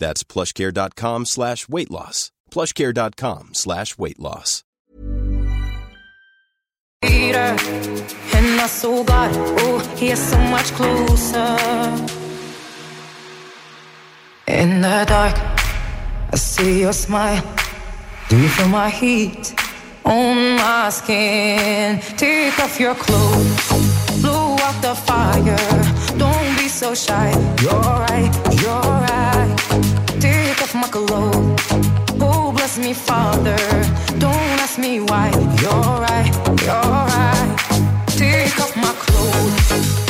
That's plushcare.com slash weight loss. plushcare.com slash weight loss. Oh. In the dark, I see your smile. Do you feel my heat on my skin? Take off your clothes, blow out the fire. Don't be so shy. You're right, you're right. Take off my clothes. Oh, bless me, Father. Don't ask me why. You're right, you're right. Take off my clothes.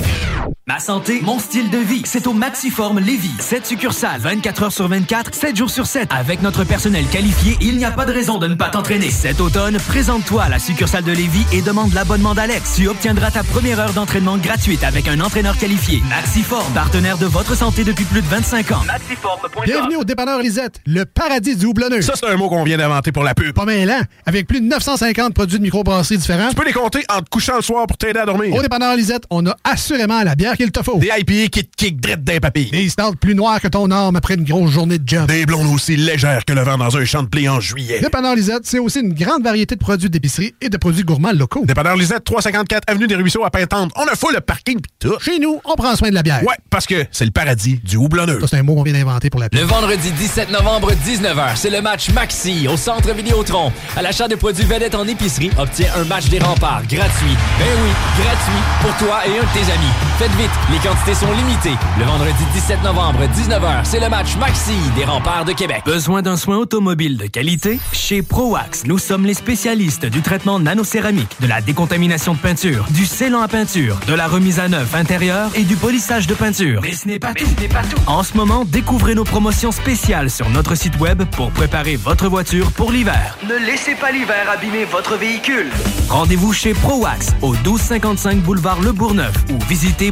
Ma santé, mon style de vie, c'est au Maxiform Lévis. 7 succursales, 24 heures sur 24, 7 jours sur 7. Avec notre personnel qualifié, il n'y a pas de raison de ne pas t'entraîner. Cet automne, présente-toi à la succursale de Lévis et demande l'abonnement d'Alex. Tu obtiendras ta première heure d'entraînement gratuite avec un entraîneur qualifié. Maxiform, partenaire de votre santé depuis plus de 25 ans. Maxiform.com. Bienvenue au dépanneur Lisette, le paradis du houblonneux. Ça, c'est un mot qu'on vient d'inventer pour la pub. Pas mal, hein? Avec plus de 950 produits de microbrasserie différents. Tu peux les compter en te couchant le soir pour t'aider à dormir. Au dépanneur Lisette, on a assurément la bière qu'il te faut. Des IPA qui te kick drette d'un papy. Des stouts plus noirs que ton arme après une grosse journée de job. Des blondes aussi légères que le vent dans un champ de blé en juillet. Dépanneur Lisette, c'est aussi une grande variété de produits d'épicerie et de produits gourmands locaux. Dépanneur Lisette, 354 Avenue des Ruisseaux à Pintante. On a full le parking pis tout. Chez nous, on prend soin de la bière. Ouais, parce que c'est le paradis du houblonneux. Ça, c'est un mot qu'on vient d'inventer pour la Le pub. vendredi 17 novembre, 19h, c'est le match Maxi au Centre Vidéotron. À l'achat de produits vedettes en épicerie, obtiens un match des remparts gratuit. Ben oui, gratuit pour toi et un de tes amis. Faites vite, les quantités sont limitées. Le vendredi 17 novembre, 19h, c'est le match Maxi des remparts de Québec. Besoin d'un soin automobile de qualité? Chez ProAx, nous sommes les spécialistes du traitement nanocéramique, de la décontamination de peinture, du scellant à peinture, de la remise à neuf intérieure et du polissage de peinture. Mais ce n'est pas, tout. En ce moment, découvrez nos promotions spéciales sur notre site web pour préparer votre voiture pour l'hiver. Ne laissez pas l'hiver abîmer votre véhicule. Rendez-vous chez ProAx au 1255 boulevard Le Bourgneuf ou visitez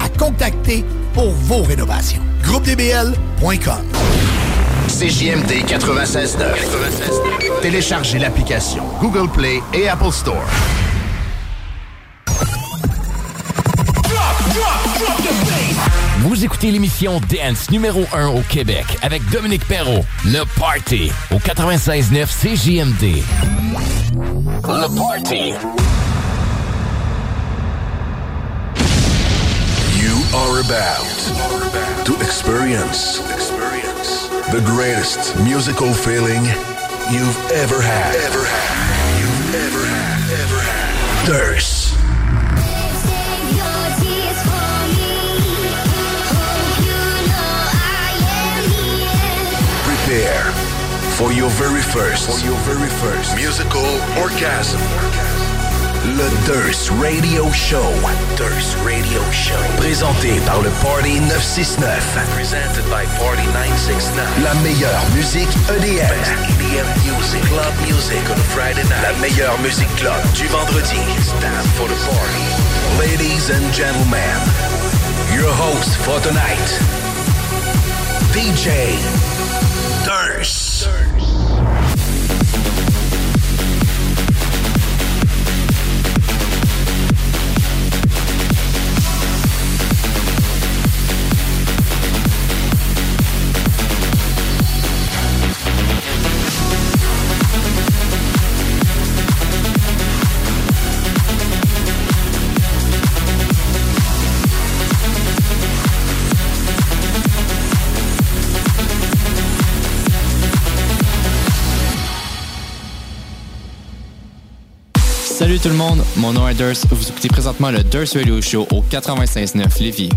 à contacter pour vos rénovations. GroupeDBL.com CJMD 96.9 Téléchargez l'application Google Play et Apple Store. Vous écoutez l'émission Dance numéro 1 au Québec avec Dominique Perrault, Le Party, au 96.9 CJMD. Le Party. are about to experience the greatest musical feeling you've ever had. Ever had. You've ever had. Ever had. Thirst. Prepare for your very first, for your very first musical orgasm. orgasm. Le Durs Radio Show. Durs Radio Show. Présenté par le Party 969. Presented by Party 969. La meilleure musique EDM. EDM music, club music on Friday night. La meilleure musique club du vendredi. It's time for the party. Ladies and gentlemen, your host for tonight, DJ Durs. Durs. Salut tout le monde, mon nom est Durst. Vous écoutez présentement le Durst Radio Show au 96.9 Lévis.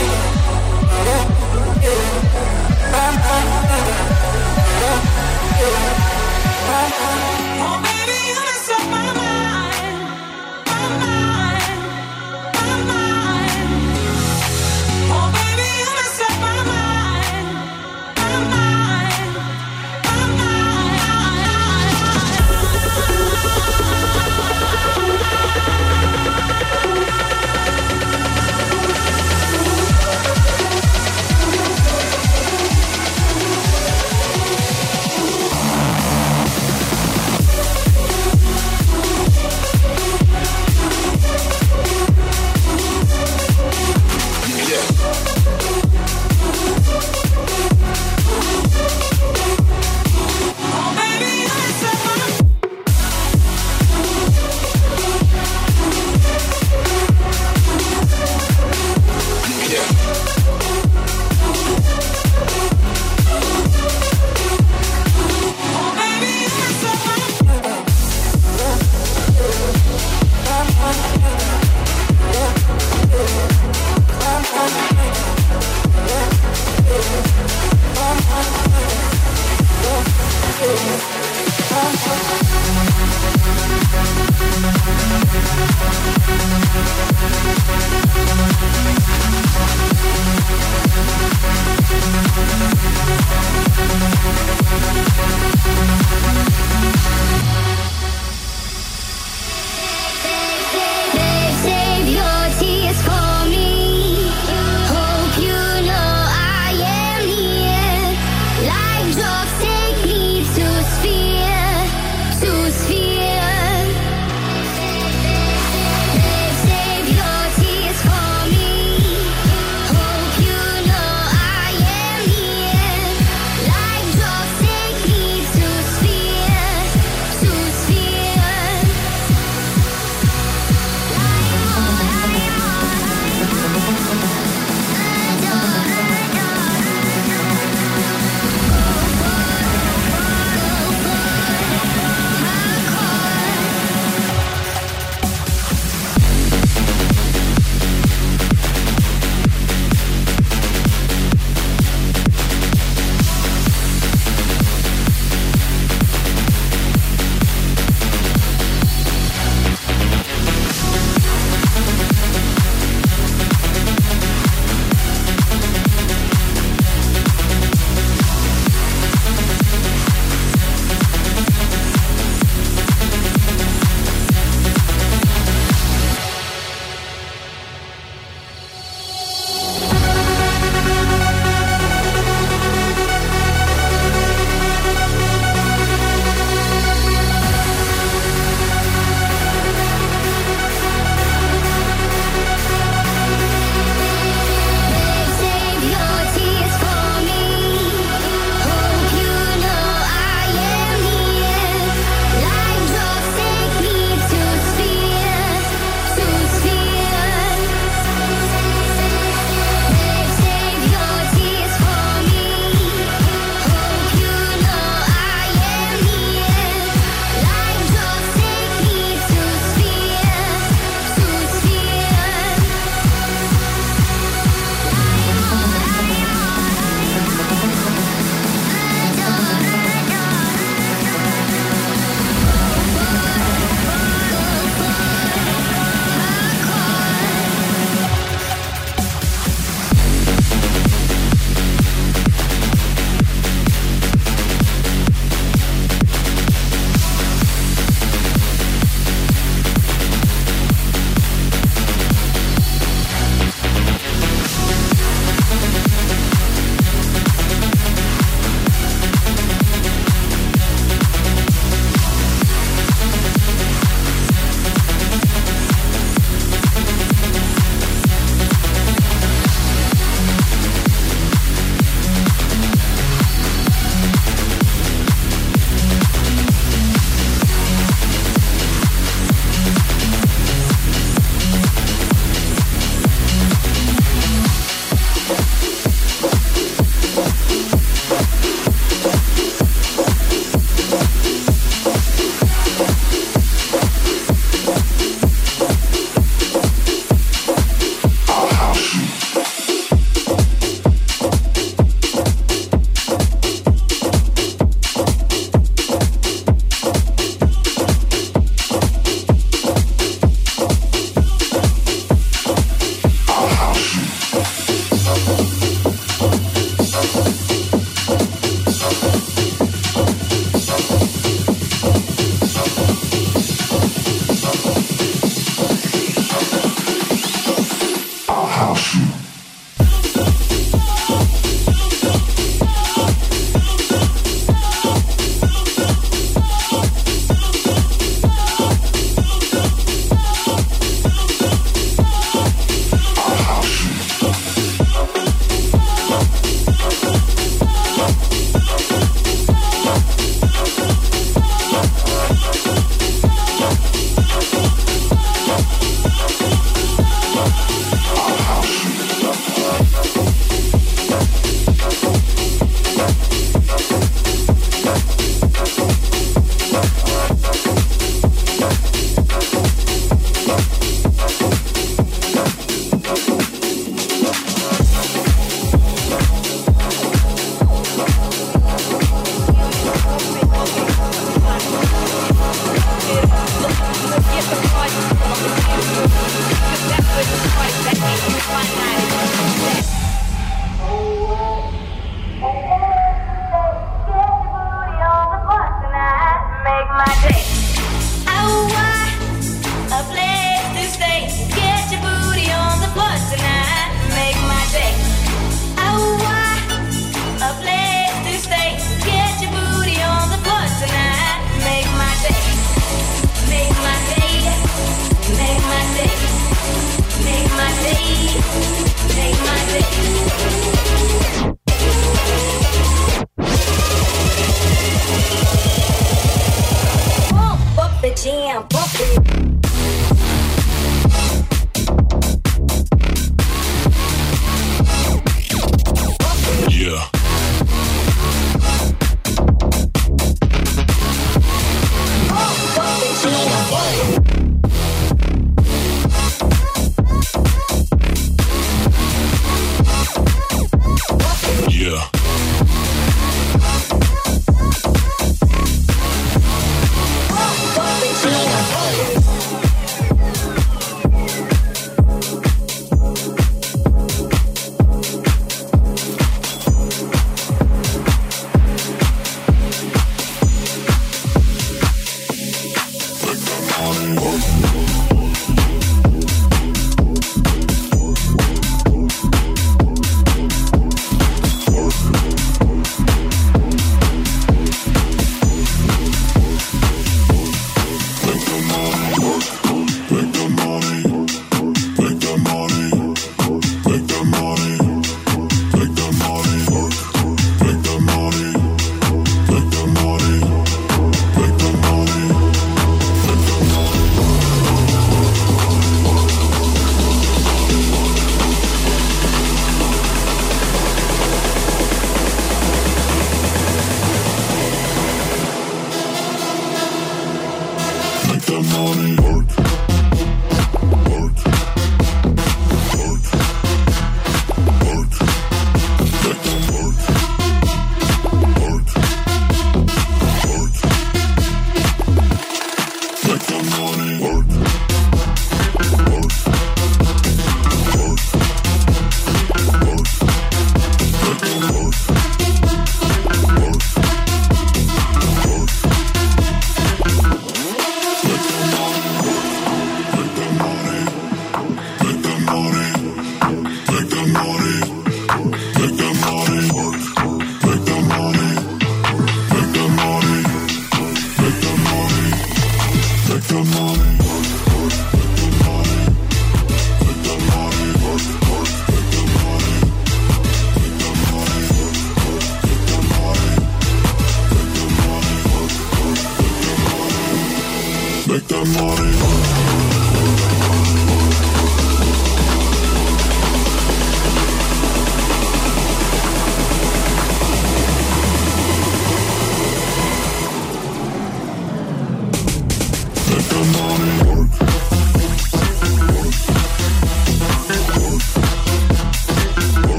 Oh,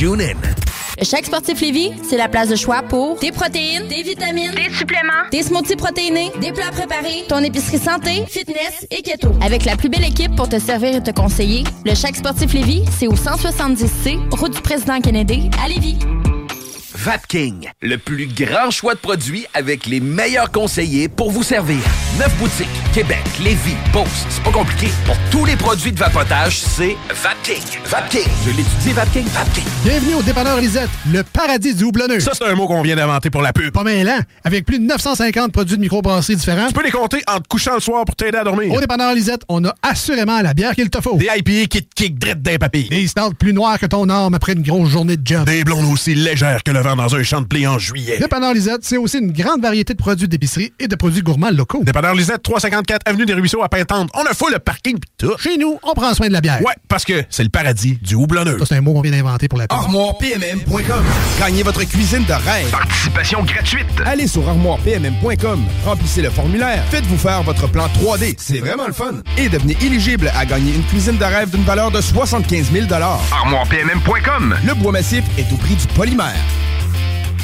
TuneIn. Le Chèque Sportif Lévis, c'est la place de choix pour des protéines, des vitamines, des suppléments, des smoothies protéinés, des plats préparés, ton épicerie santé, fitness et keto. Avec la plus belle équipe pour te servir et te conseiller, le Chèque Sportif Lévis, c'est au 170C, route du président Kennedy, à Lévis. Vapking, le plus grand choix de produits avec les meilleurs conseillers pour vous servir. Neuf boutiques, Québec, Lévis, Beauce, c'est pas compliqué. Pour tous les produits de vapotage, c'est Vapking. Vapking, je l'étudie, Vapking, Vapking. Bienvenue au dépanneur Lisette, le paradis du houblonneux. Ça, c'est un mot qu'on vient d'inventer pour la pub. Pas mal, hein? Avec plus de 950 produits de microbrasserie différents. Tu peux les compter en te couchant le soir pour t'aider à dormir. Au dépanneur Lisette, on a assurément la bière qu'il te faut. Des IPA qui te kick drette d'un papy. Des stouts plus noirs que ton arme après une grosse journée de job. Des blondes aussi légères que le vent dans un champ de blé en juillet. Dépanneur Lisette, c'est aussi une grande variété de produits d'épicerie et de produits gourmands locaux. Dépanneur Lisette, 354 Avenue des Ruisseaux à Pintante. On a full le parking pis tout. Chez nous, on prend soin de la bière. Ouais, parce que c'est le paradis du houblonneux. Ça, c'est un mot qu'on vient d'inventer pour la pub. ArmoirePMM.com. Gagnez votre cuisine de rêve. Participation gratuite. Allez sur ArmoirePMM.com. Remplissez le formulaire. Faites-vous faire votre plan 3D. C'est vraiment le fun. Et devenez éligible à gagner une cuisine de rêve d'une valeur de 75 000 ArmoirePMM.com. Le bois massif est au prix du polymère.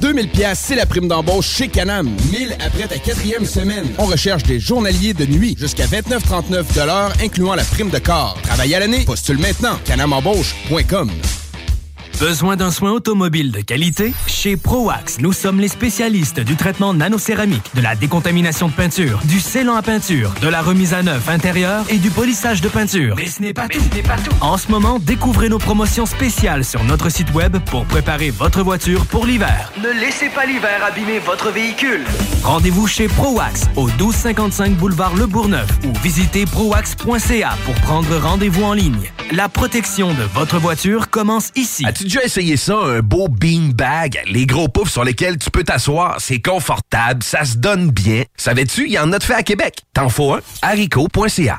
2000 pièces, c'est la prime d'embauche chez Canam. 1000 après ta quatrième semaine. On recherche des journaliers de nuit jusqu'à 29,39 de l'heure, incluant la prime de corps. Travailler à l'année? Postule maintenant. canamembauche.com. Besoin d'un soin automobile de qualité? Chez ProAx, nous sommes les spécialistes du traitement nanocéramique, de la décontamination de peinture, du scellant à peinture, de la remise à neuf intérieure et du polissage de peinture. Mais ce n'est pas, tout. En ce moment, découvrez nos promotions spéciales sur notre site web pour préparer votre voiture pour l'hiver. Ne laissez pas l'hiver abîmer votre véhicule. Rendez-vous chez ProAx au 1255 boulevard Le Bourgneuf ou visitez proax.ca pour prendre rendez-vous en ligne. La protection de votre voiture commence ici. As-tu déjà essayé ça, un beau beanbag? Les gros poufs sur lesquels tu peux t'asseoir, c'est confortable, ça se donne bien. Savais-tu, il y en a de fait à Québec. T'en faut un? haricot.ca.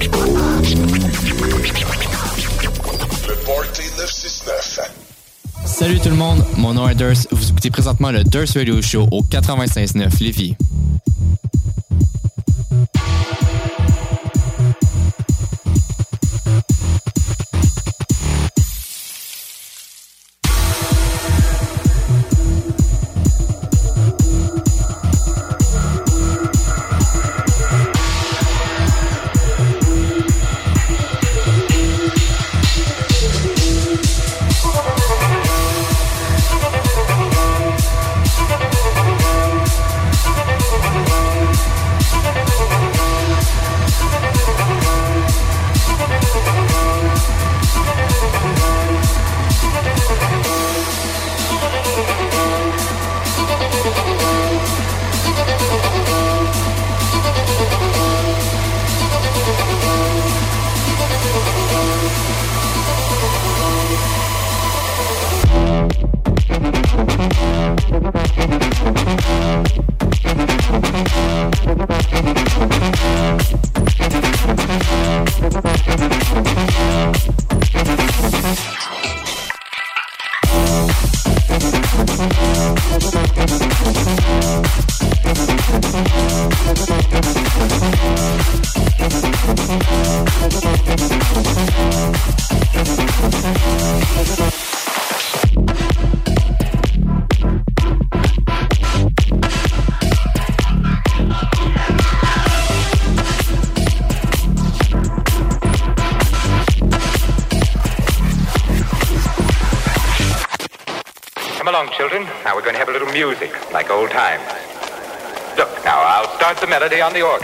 Le Party 969. Salut tout le monde, mon nom est Durs. Vous écoutez présentement le Durs Radio Show au 96.9 Lévis. The melody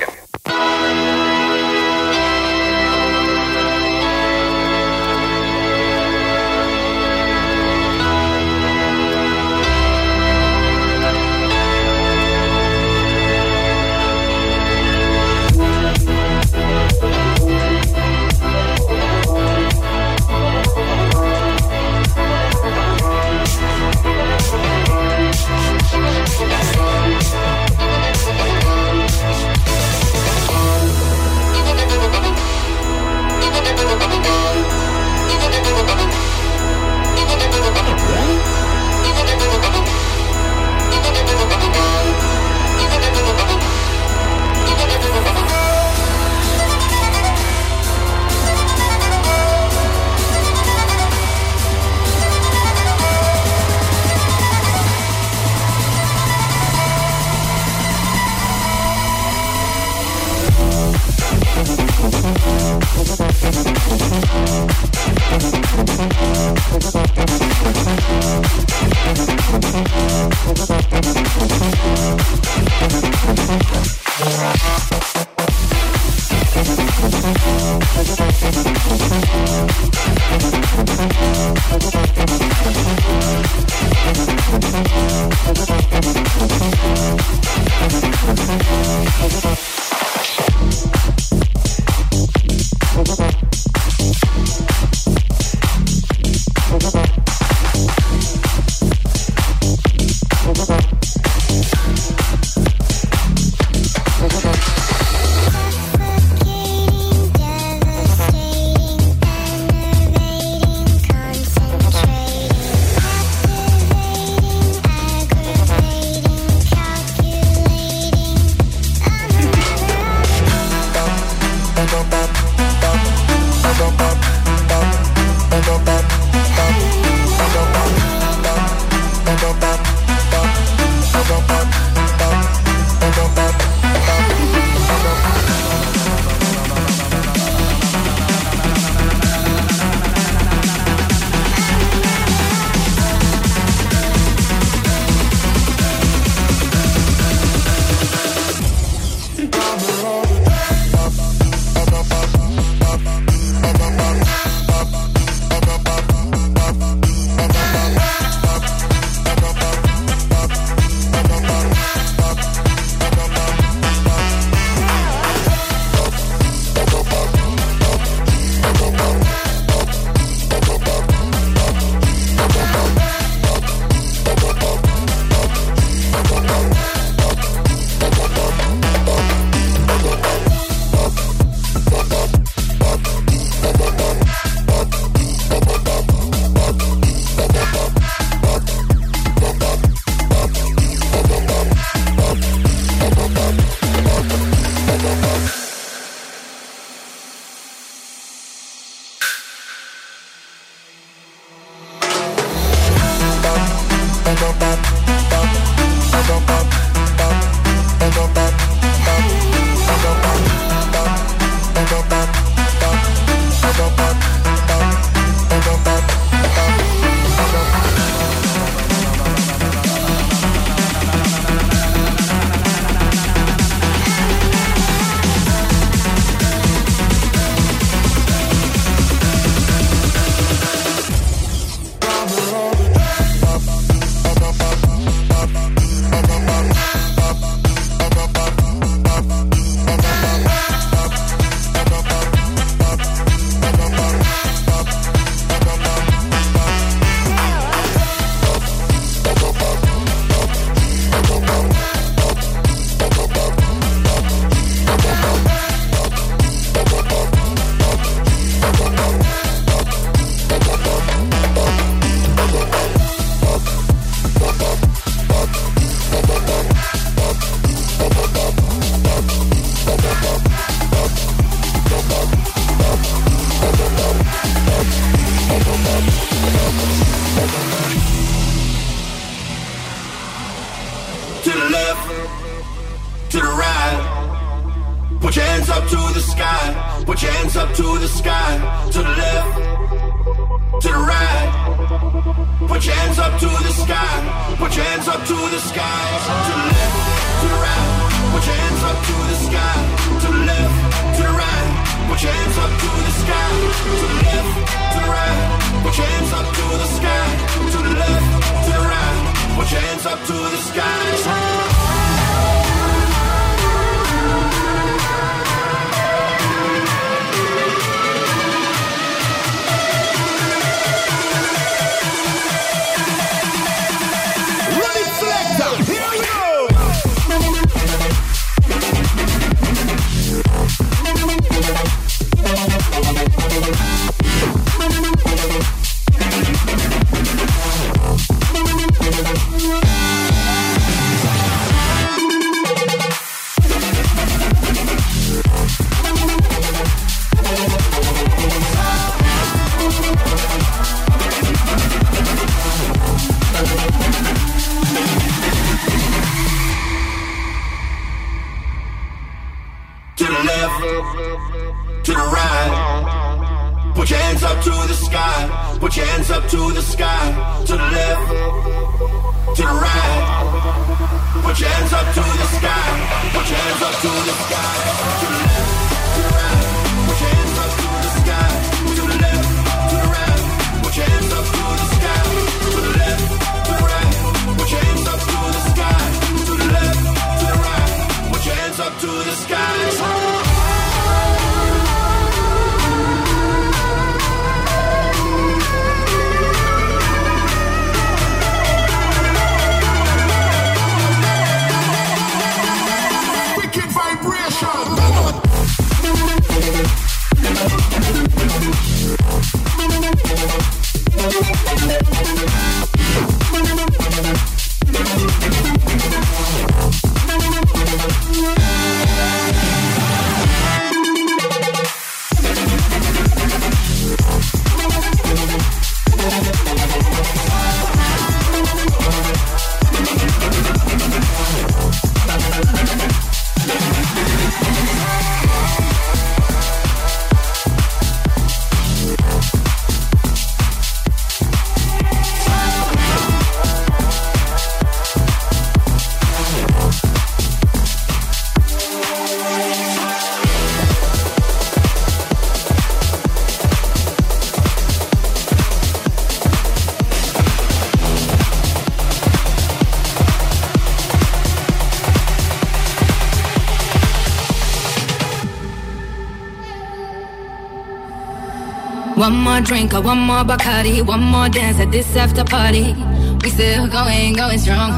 more drink or one more Bacardi, one more dance at this after party. We still going, going strong.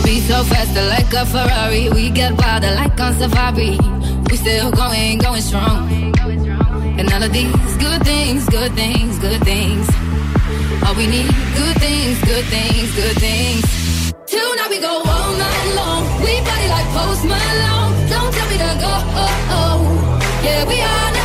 Speed so faster like a Ferrari, we get wilder like on safari. We still going, going strong. And all of these good things, good things, good things. All we need, good things, good things, good things. Tonight we go all night long. We party like Post Malone. Don't tell me to go. Oh, oh. Yeah, we are.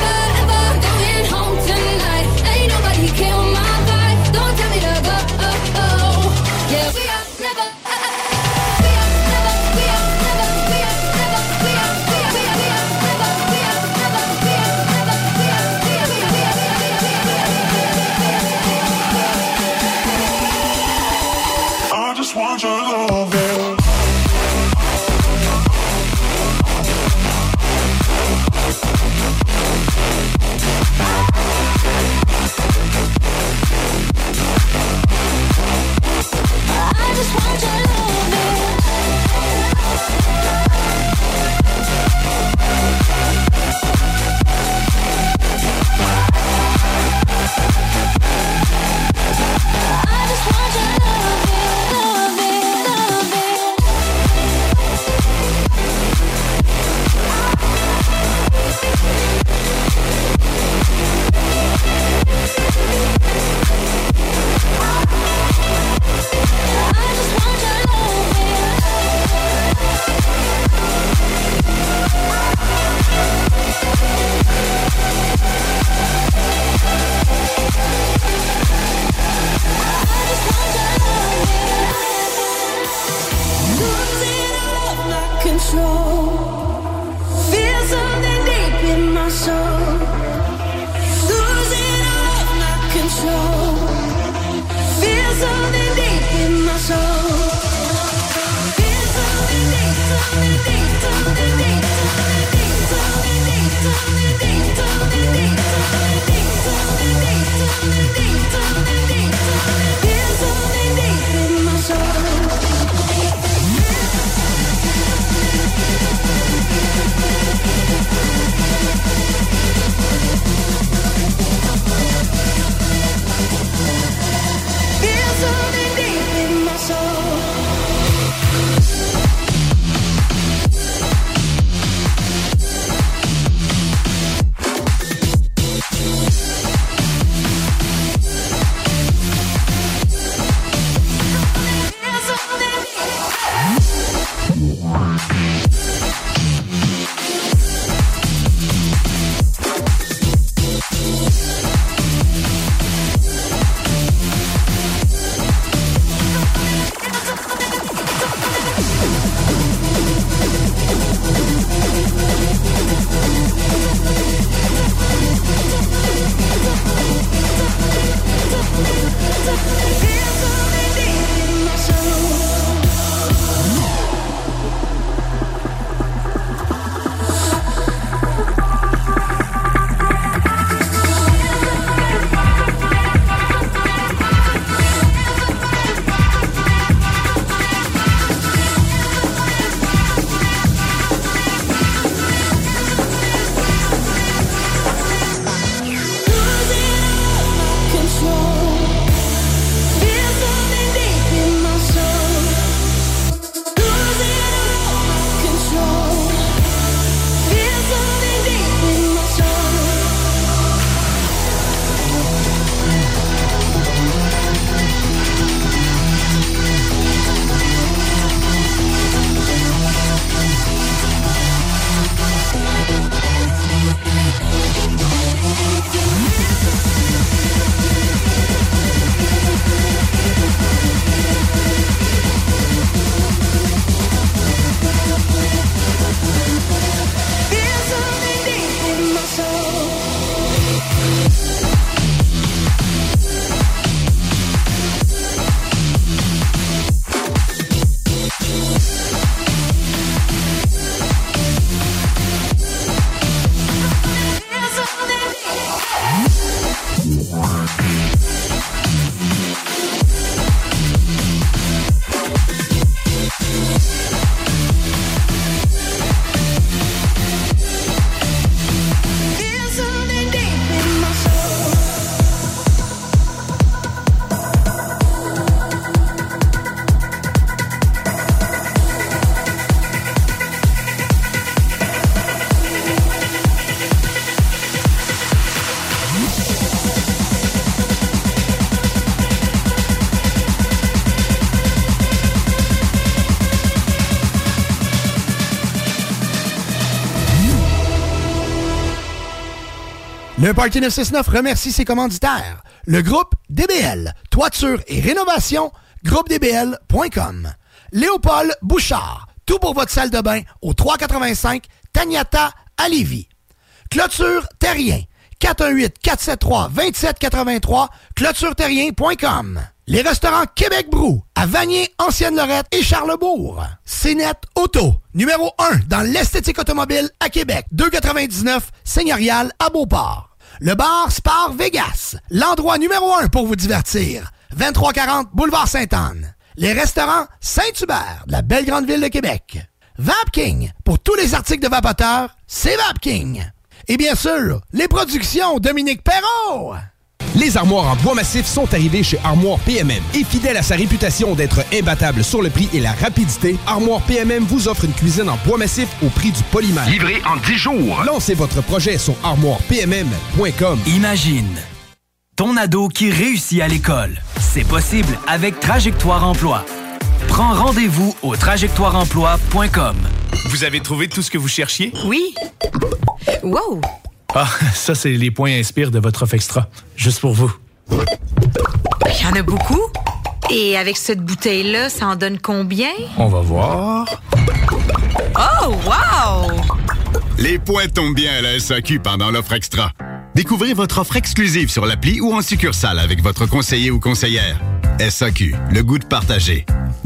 Le Party 969 remercie ses commanditaires. Le groupe DBL, toiture et rénovation, groupedbl.com. Léopold Bouchard, tout pour votre salle de bain au 385 Tagnata à. Clôture Terrien, 418-473-2783, clôtureterrien.com. Les restaurants Québec Brou, à Vanier, Ancienne-Lorette et Charlebourg. CNET Auto, numéro 1 dans l'esthétique automobile à Québec, 299 Seigneurial à Beauport. Le bar Spar Vegas, l'endroit numéro 1 pour vous divertir. 2340 Boulevard Sainte-Anne. Les restaurants Saint-Hubert, la belle grande ville de Québec. Vapking, pour tous les articles de vapoteurs, c'est Vapking. Et bien sûr, les productions Dominique Perrault. Les armoires en bois massif sont arrivées chez Armoire PMM. Et fidèle à sa réputation d'être imbattable sur le prix et la rapidité, Armoire PMM vous offre une cuisine en bois massif au prix du polymère. Livré en 10 jours. Lancez votre projet sur armoirepmm.com. Imagine ton ado qui réussit à l'école. C'est possible avec Trajectoire Emploi. Prends rendez-vous au trajectoireemploi.com. Vous avez trouvé tout ce que vous cherchiez? Oui. Wow! Ah, ça, c'est les points inspire de votre offre extra. Juste pour vous. Il y en a beaucoup. Et avec cette bouteille-là, ça en donne combien? On va voir. Oh, wow! Les points tombent bien à la SAQ pendant l'offre extra. Découvrez votre offre exclusive sur l'appli ou en succursale avec votre conseiller ou conseillère. SAQ, le goût de partager.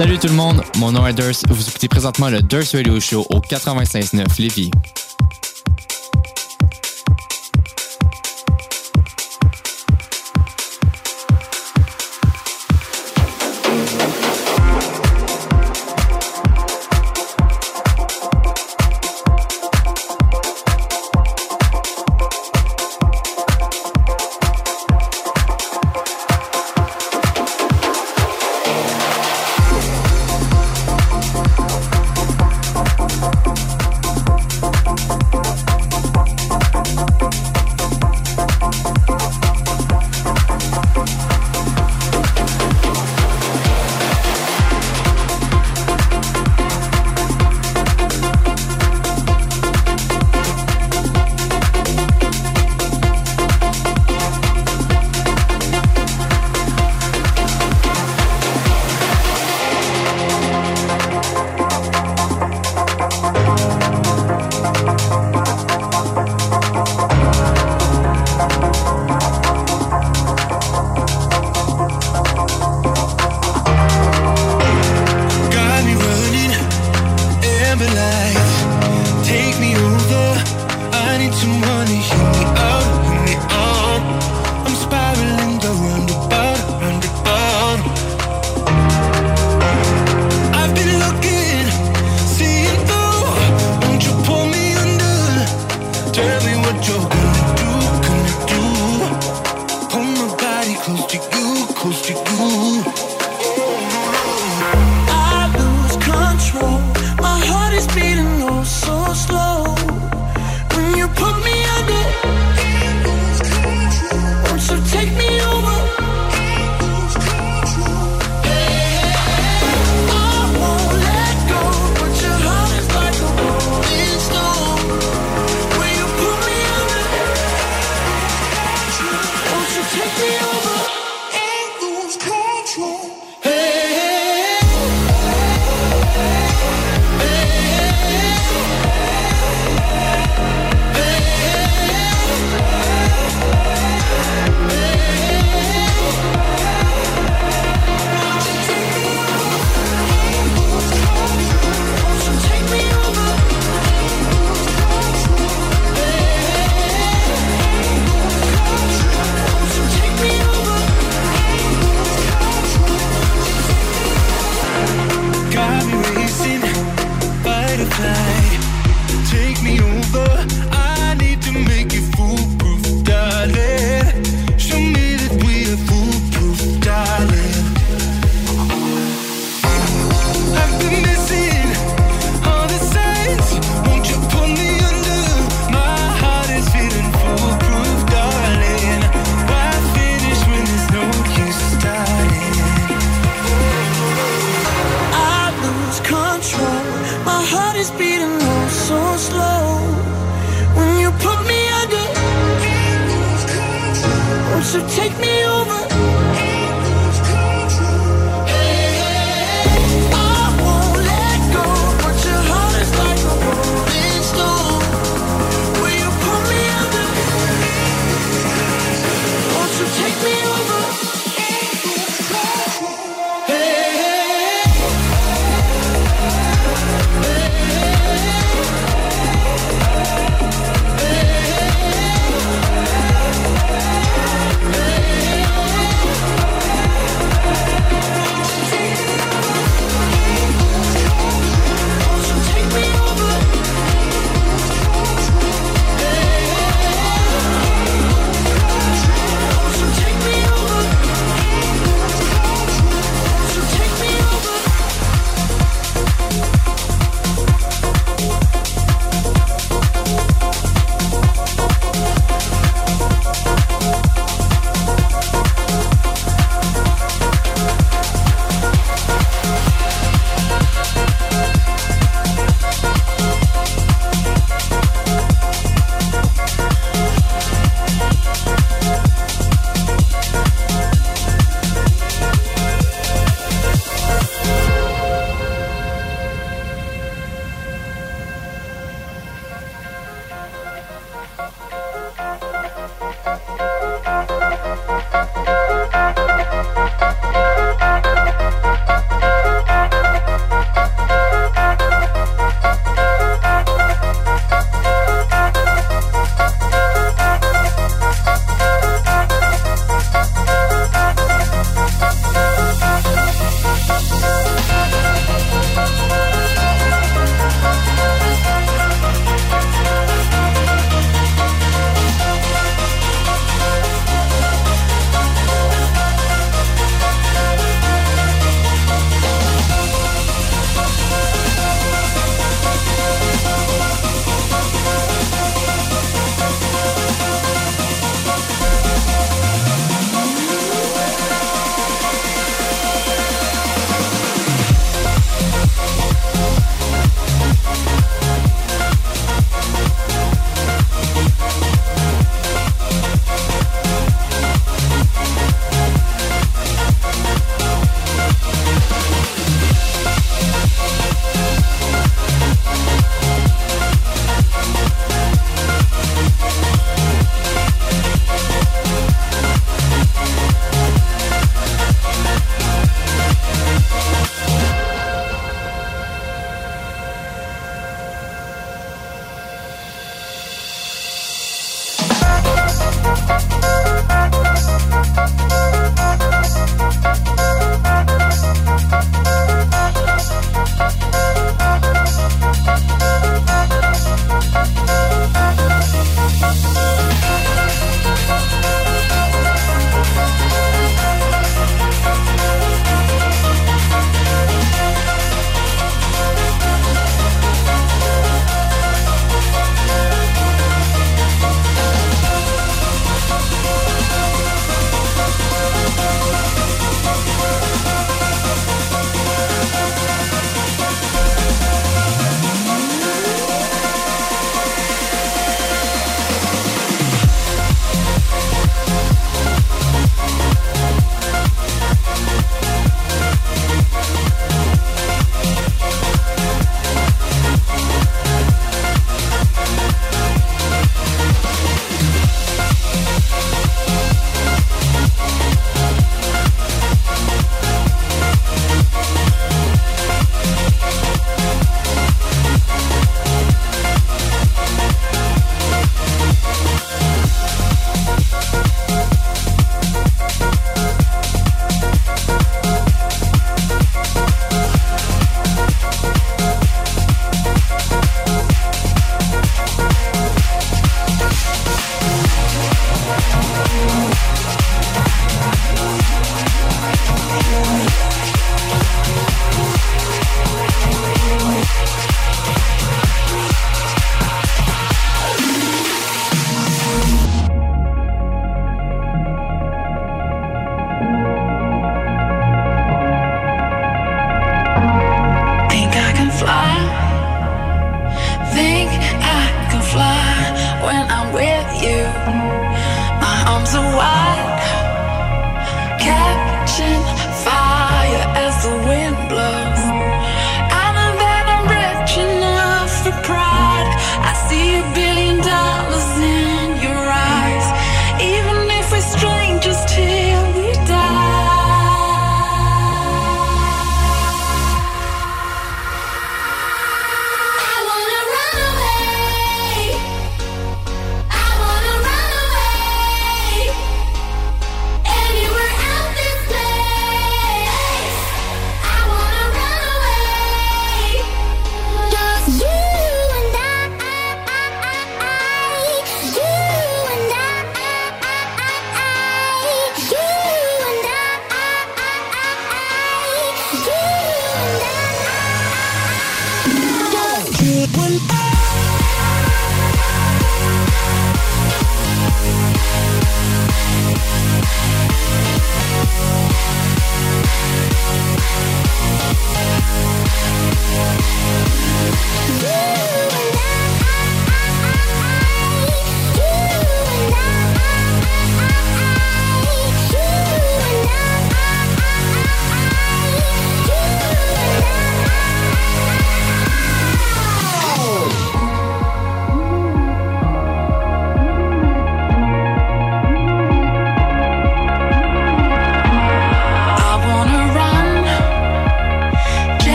Salut tout le monde, mon nom est Durst. Vous écoutez présentement le Durst Radio Show au 96.9 Lévis. take me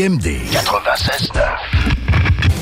CJMD 96.9.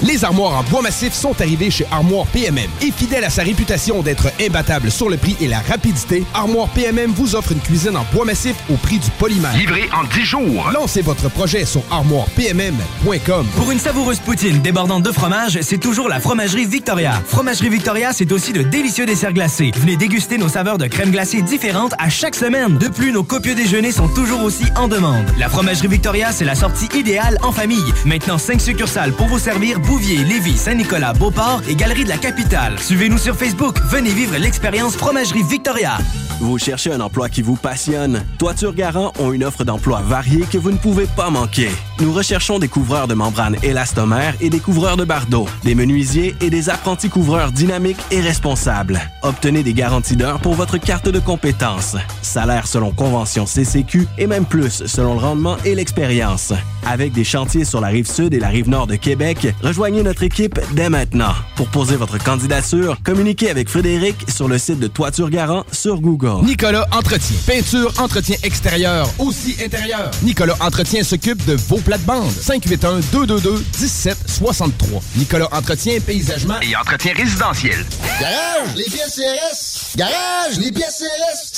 Les armoires en bois massif sont arrivées chez Armoire PMM. Et fidèle à sa réputation d'être imbattable sur le prix et la rapidité, Armoire PMM vous offre une cuisine en bois massif au prix du polymère. Livré en 10 jours. Lancez votre projet sur armoirepmm.com. Pour une savoureuse poutine débordante de fromage, c'est toujours la Fromagerie Victoria. Fromagerie Victoria, c'est aussi de délicieux desserts glacés. Venez déguster nos saveurs de crème glacée différentes à chaque semaine. De plus, nos copieux déjeuners sont toujours aussi en demande. La Fromagerie Victoria, c'est la sortie idéale en famille. Maintenant, 5 succursales pour vous servir Bouvier, Lévis, Saint-Nicolas, Beauport et Galerie de la Capitale. Suivez-nous sur Facebook. Venez vivre l'expérience Fromagerie Victoria. Vous cherchez un emploi qui vous passionne? Toiture Garant ont une offre d'emploi variée que vous ne pouvez pas manquer. Nous recherchons des couvreurs de membranes élastomères et des couvreurs de bardeaux, des menuisiers et des apprentis couvreurs dynamiques et responsables. Obtenez des garanties d'heures pour votre carte de compétences. Salaire selon convention CCQ et même plus selon le rendement et l'expérience. Avec des chantiers sur la rive sud et la rive nord de Québec, rejoignez notre équipe dès maintenant. Pour poser votre candidature, communiquez avec Frédéric sur le site de Toiture Garant sur Google. Nicolas Entretien. Peinture, entretien extérieur, aussi intérieur. Nicolas Entretien s'occupe de vos plates-bandes. 581-222-1763. Nicolas Entretien, paysagement Et entretien résidentiel. Garage, les pièces CRS. Garage, les pièces CRS.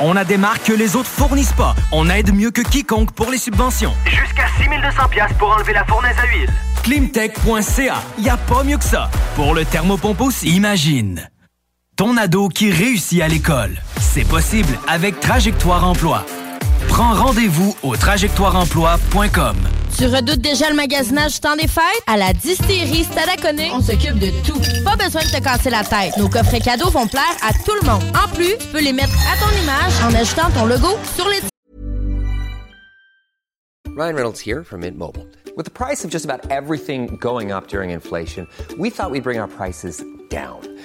On a des marques que les autres fournissent pas. On aide mieux que quiconque pour les subventions. Jusqu'à 6200 pièces pour enlever la fournaise à huile. Climtech.ca. Y a pas mieux que ça. Pour le thermopompe aussi, imagine. Ton ado qui réussit à l'école. C'est possible avec Trajectoire Emploi. Prends rendez-vous au trajectoireemploi.com. Tu redoutes déjà le magasinage du temps des fêtes? À la distillerie Stadaconé, on s'occupe de tout. Pas besoin de te casser la tête. Nos coffrets cadeaux vont plaire à tout le monde. En plus, tu peux les mettre à ton image en ajoutant ton logo sur les Ryan Reynolds here from Mint Mobile. With the price of just about everything going up during inflation, we thought we'd bring our prices down.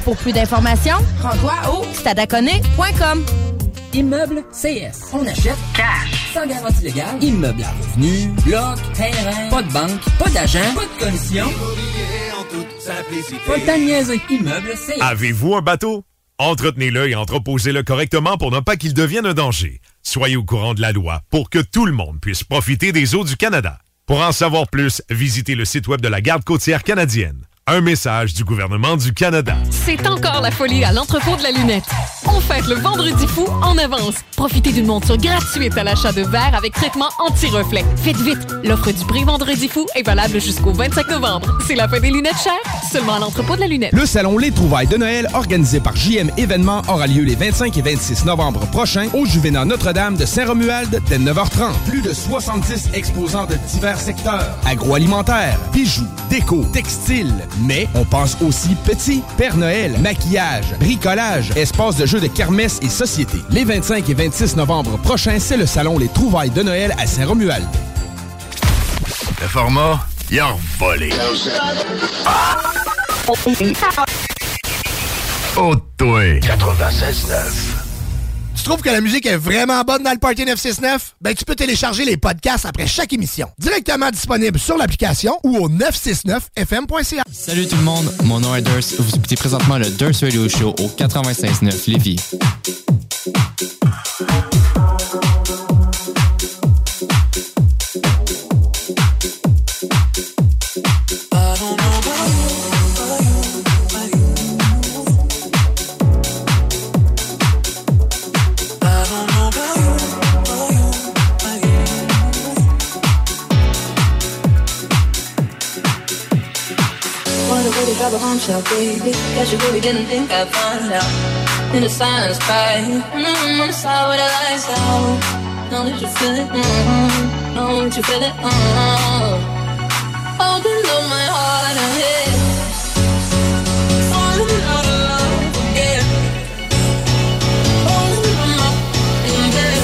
Pour plus d'informations, rends-toi au stadaconé.com. Immeuble CS. On achète cash. Sans garantie légale. Immeuble à revenus. Bloc. Terrain. Pas de banque. Pas d'agent. Pas de commission. Pas le temps de niaiser. Immeuble CS. Avez-vous un bateau? Entretenez-le et entreposez-le correctement pour ne pas qu'il devienne un danger. Soyez au courant de la loi pour que tout le monde puisse profiter des eaux du Canada. Pour en savoir plus, visitez le site web de la Garde côtière canadienne. Un message du gouvernement du Canada. C'est encore la folie à l'entrepôt de la lunette. On fête le vendredi fou en avance. Profitez d'une monture gratuite à l'achat de verres avec traitement anti-reflet. Faites vite, l'offre du prix vendredi fou est valable jusqu'au 25 novembre. C'est la fin des lunettes chères, seulement à l'entrepôt de la lunette. Le salon Les Trouvailles de Noël, organisé par JM Événements, aura lieu les 25 et 26 novembre prochains au Juvénat Notre-Dame de Saint-Romuald dès 9h30. Plus de 70 exposants de divers secteurs agroalimentaire, bijoux, déco, textile. Mais on pense aussi petit, Père Noël, maquillage, bricolage, espace de jeux de kermesse et société. Les 25 et 26 novembre prochains, c'est le salon Les Trouvailles de Noël à Saint-Romuald. Le format, il a volé. Oh, toi. 96.9. Tu trouves que la musique est vraiment bonne dans le Party 969? Ben, tu peux télécharger les podcasts après chaque émission. Directement disponible sur l'application ou au 969fm.ca. Salut tout le monde, mon nom est Durst. Vous écoutez présentement le Durst Radio Show au 96.9 Lévis. trouble home baby. Guess you really didn't think I'd find out. In the silence, cry. Mm-hmm, I'm sorry where the lights out. Know that you feel it, mm-hmm. Know that you feel it, mm-hmm. Holding on my heart, I. Falling out of love again. On my bed.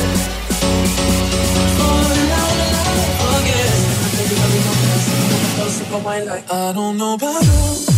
Falling out of love again. I think I'm I don't know about you.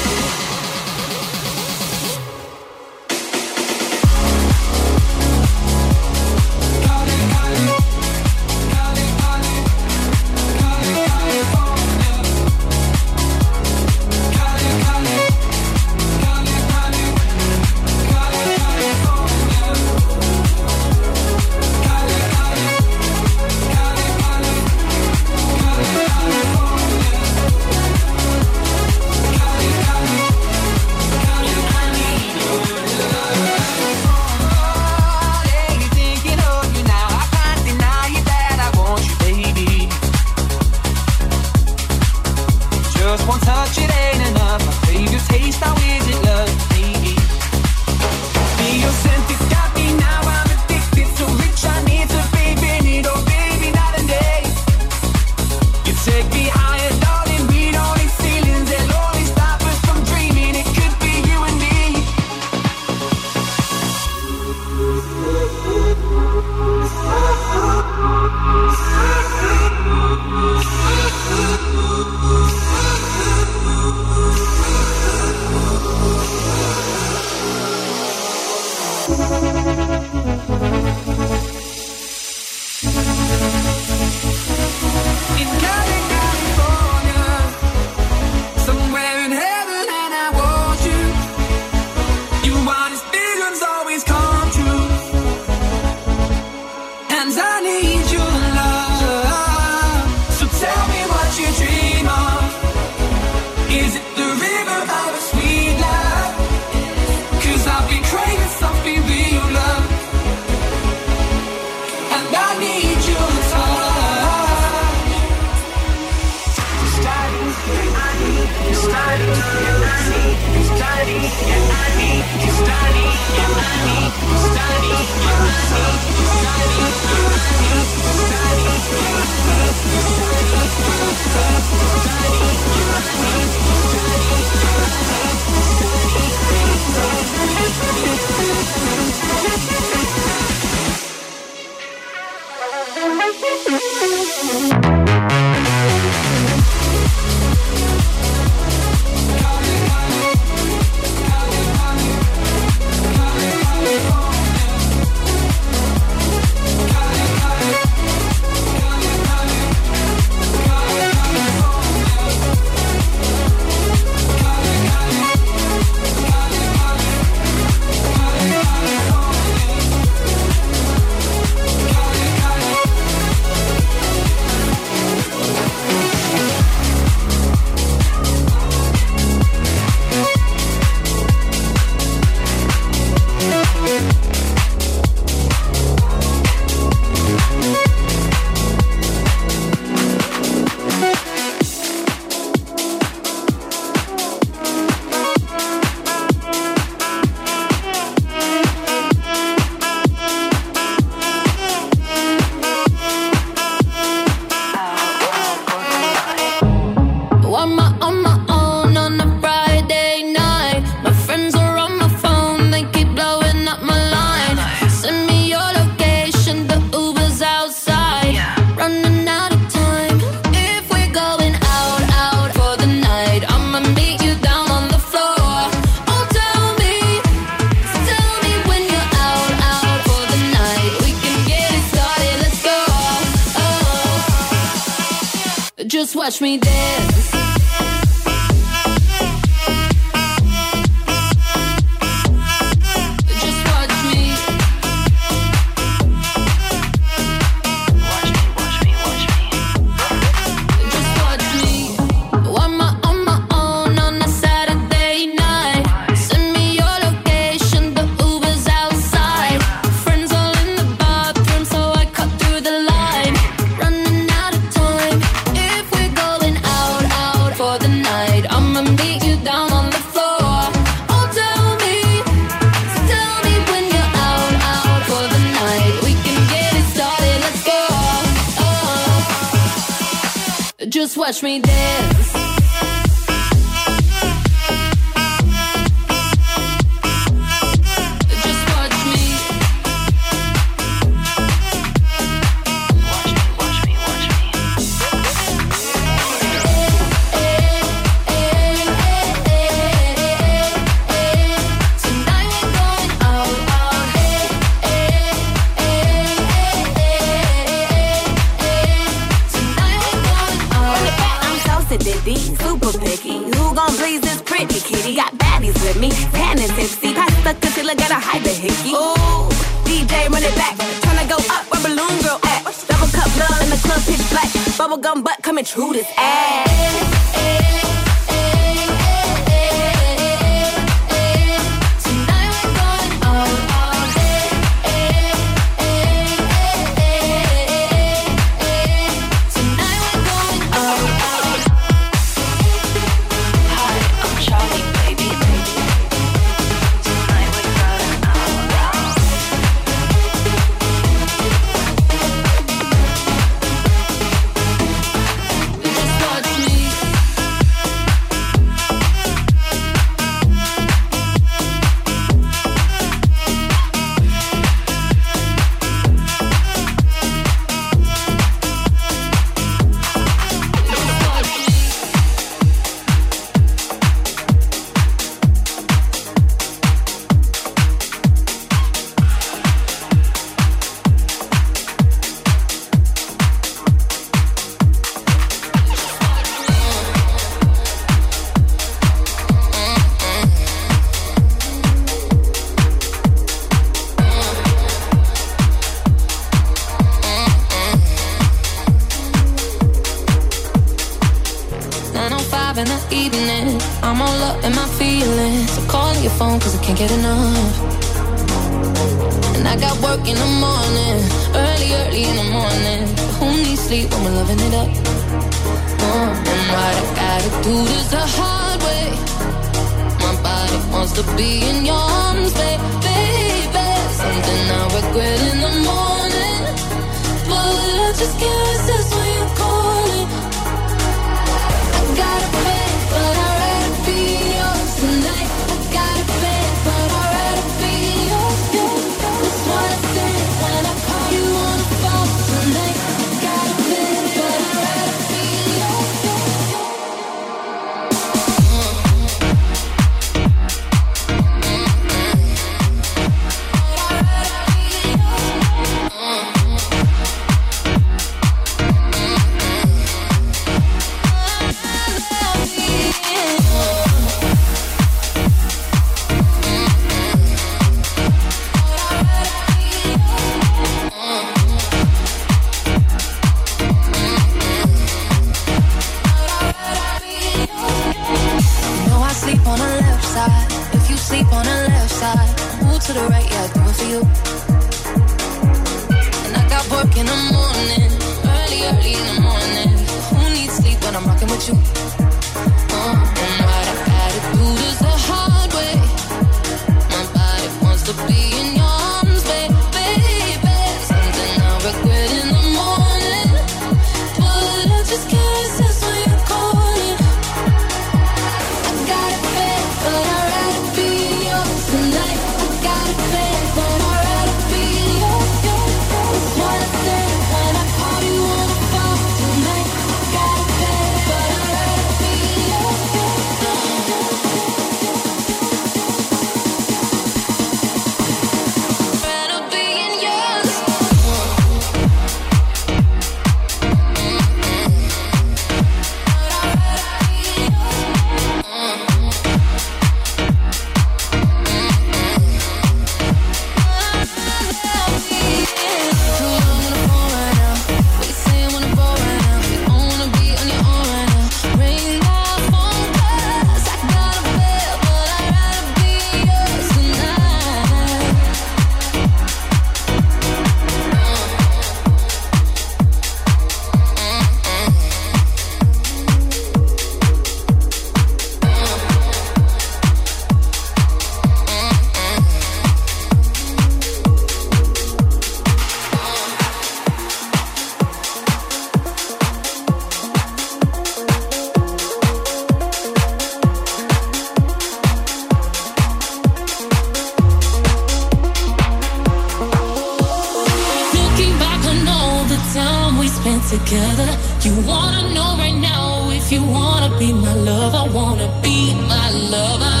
together. You wanna know right now if you wanna be my lover, wanna be my lover,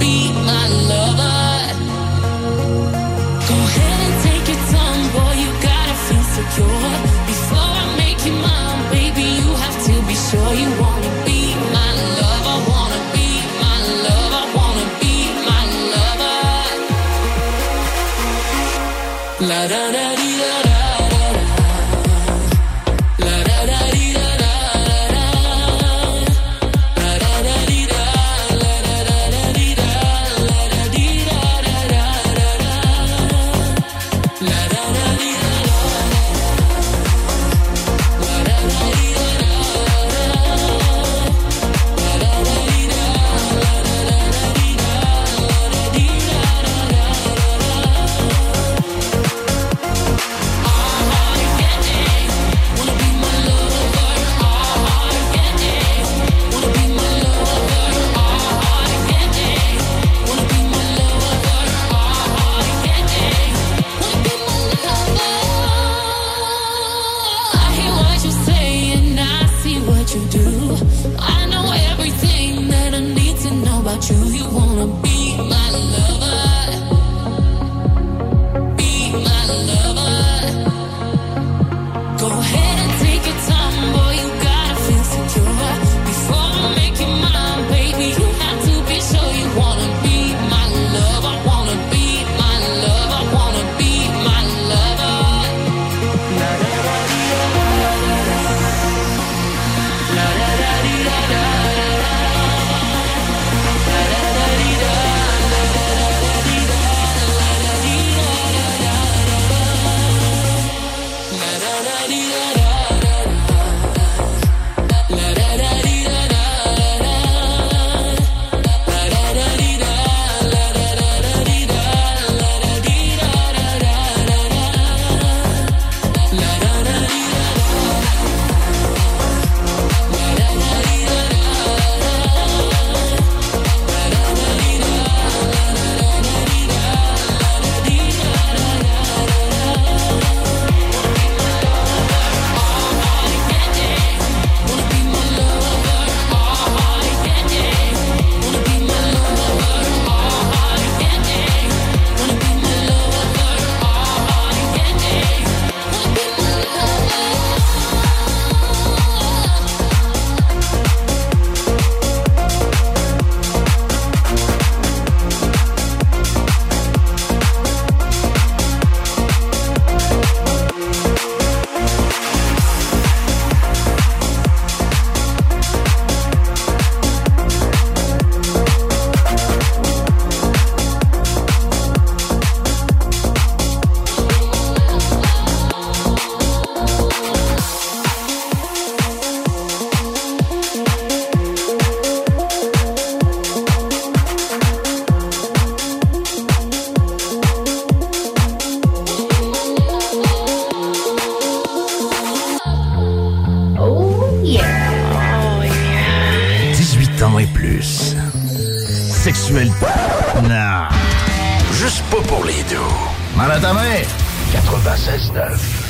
be my lover. Go ahead and take your time, boy, you gotta feel secure. Before I make you mine, baby, you have to be sure you wanna be my lover, wanna be my lover, wanna be my lover. La da da. Les deux. Mal à ta mère. 96.9.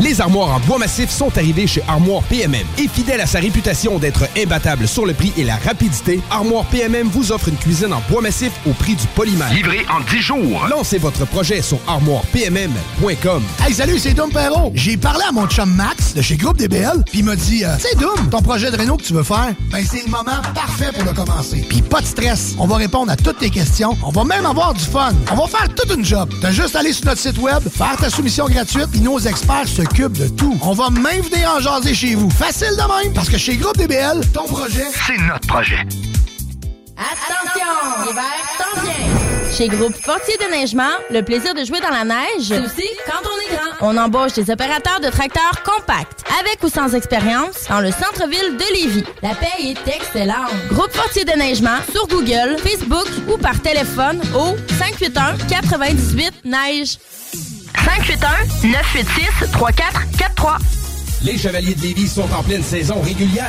Les armoires en bois massif sont arrivées chez Armoire PMM. Et fidèle à sa réputation d'être imbattable sur le prix et la rapidité, Armoire PMM vous offre une cuisine en bois massif au prix du polymère. Livré en 10 jours. Lancez votre projet sur armoirepmm.com. Hey, salut, c'est Dom Perrault. J'ai parlé à mon chum Max de chez Groupe DBL, puis il m'a dit euh, C'est Dom, ton projet de réno que tu veux faire, ben c'est le moment parfait pour le commencer. Puis pas de stress, on va répondre à toutes tes questions, on va même avoir du fun. On va faire toute une job. T'as juste à aller sur notre site web, faire ta soumission gratuite, puis nos experts de tout. On va même venir en jaser chez vous. Facile de même, parce que chez Groupe DBL, ton projet, c'est notre projet. Attention! L'hiver s'en vient! Chez Groupe Fortier Déneigement, le plaisir de jouer dans la neige, c'est aussi quand on est grand. On embauche des opérateurs de tracteurs compacts, avec ou sans expérience, dans le centre-ville de Lévis. La paie est excellente. Groupe Fortier Déneigement sur Google, Facebook ou par téléphone au 581 98 Neige. 581 986 3443. Les Chevaliers de Lévis sont en pleine saison régulière.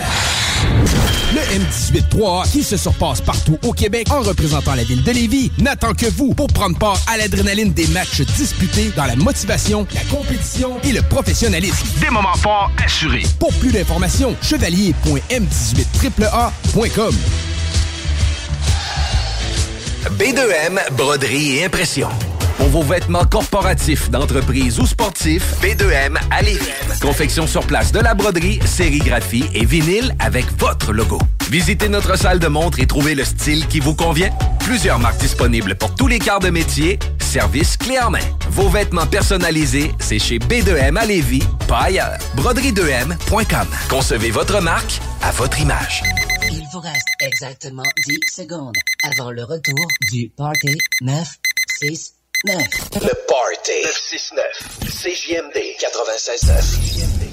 Le M18-3A, qui se surpasse partout au Québec en représentant la ville de Lévis, n'attend que vous pour prendre part à l'adrénaline des matchs disputés dans la motivation, la compétition et le professionnalisme. Des moments forts assurés. Pour plus d'informations, chevalier.m18AAA.com. B2M, broderie et impression. Pour vos vêtements corporatifs, d'entreprise ou sportifs, B2M à Lévis. Confection sur place de la broderie, sérigraphie et vinyle avec votre logo. Visitez notre salle de montre et trouvez le style qui vous convient. Plusieurs marques disponibles pour tous les quarts de métier. Service clé en main. Vos vêtements personnalisés, c'est chez B2M à Lévis, pas ailleurs. Broderie2M.com. Concevez votre marque à votre image. Il vous reste exactement 10 secondes avant le retour du Party 969. Le Party 969. CJMD 96.9.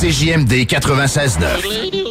CJMD 96.9.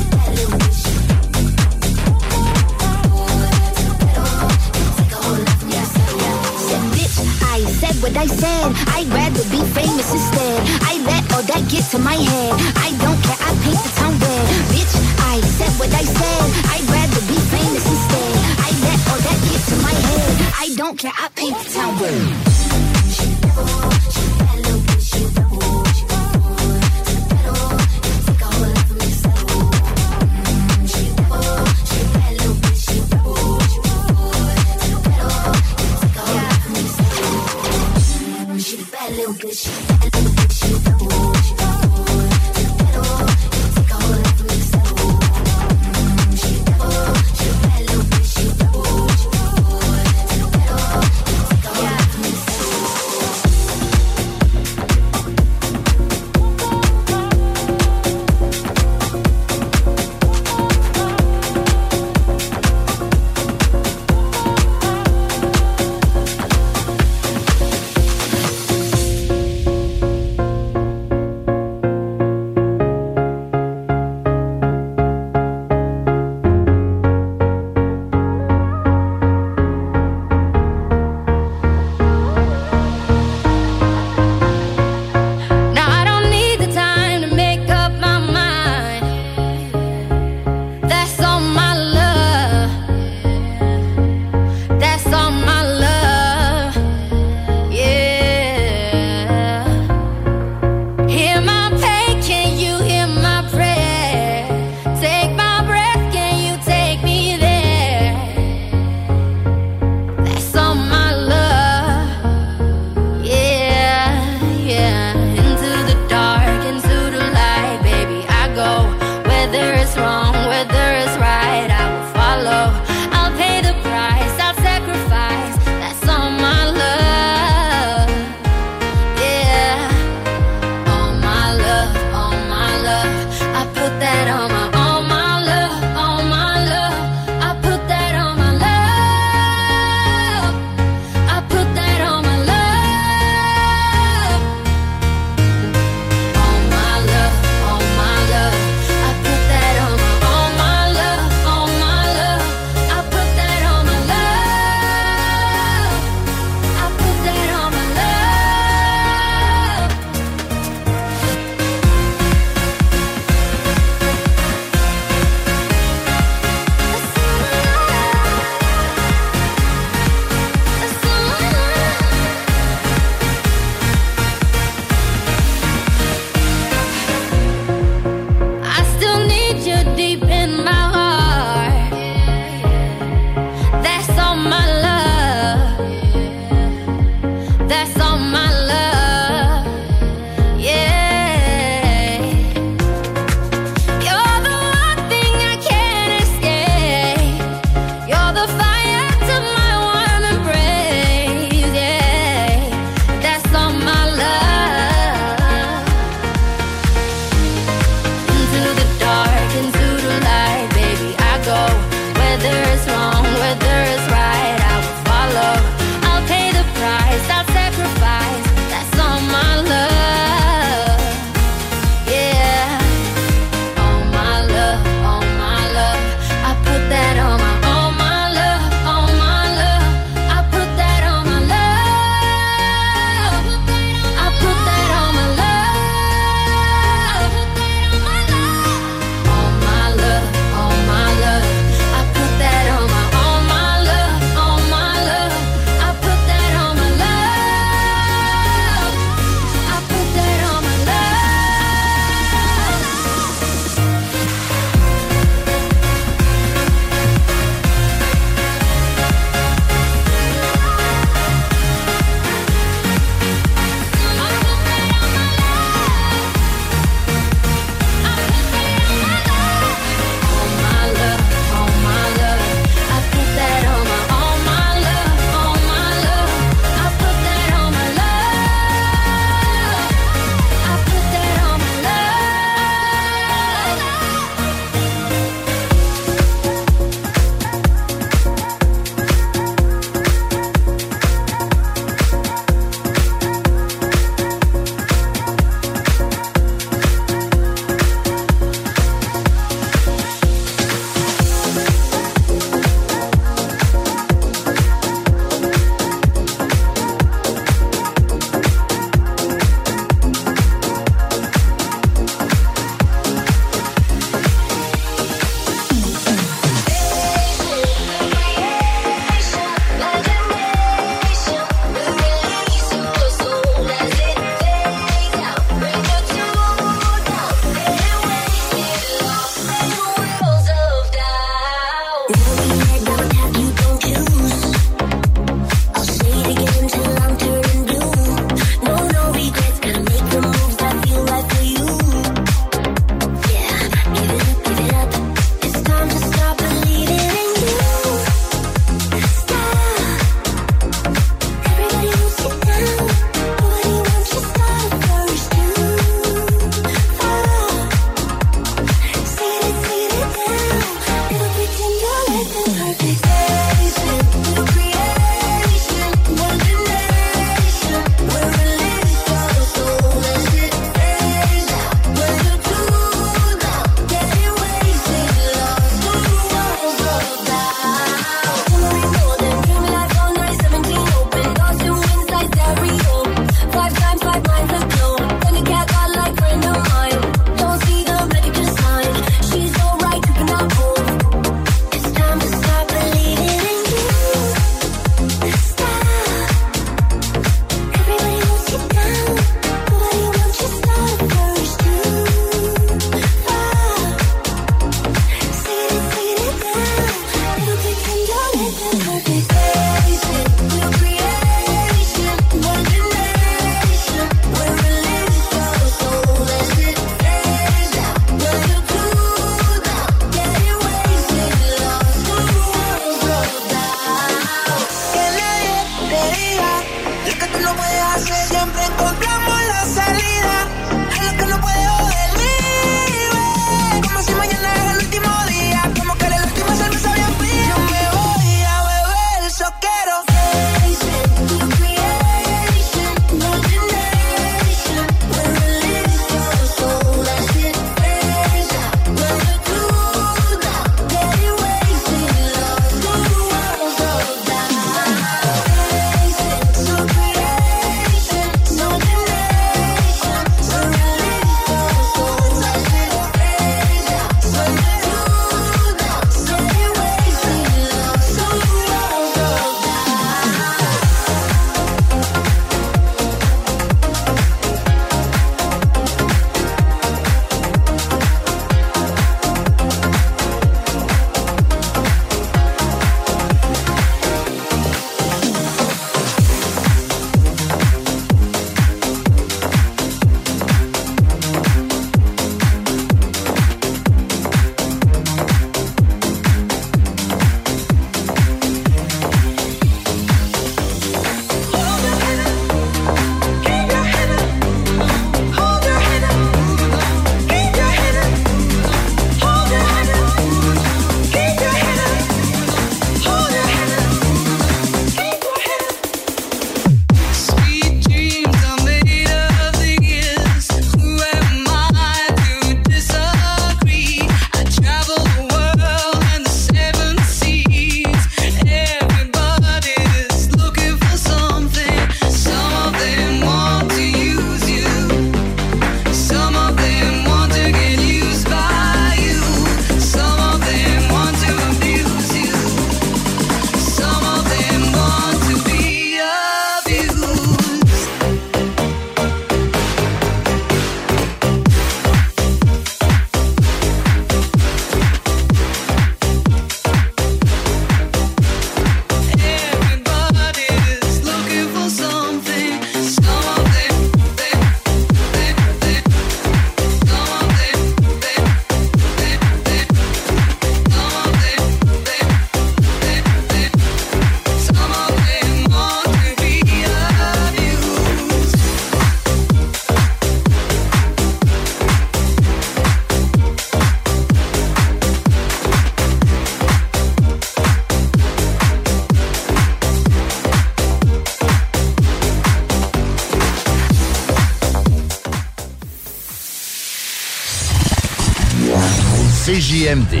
CJMD.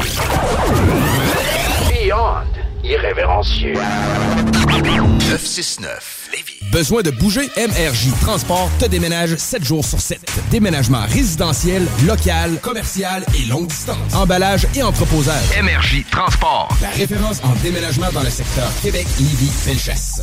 Beyond irrévérencieux. 969 Besoin de bouger? MRJ Transport te déménage 7 jours sur 7. Déménagement résidentiel, local, commercial et longue distance. Emballage et entreposage. MRJ Transport. La référence en déménagement dans le secteur Québec, Lévis, Felchasse.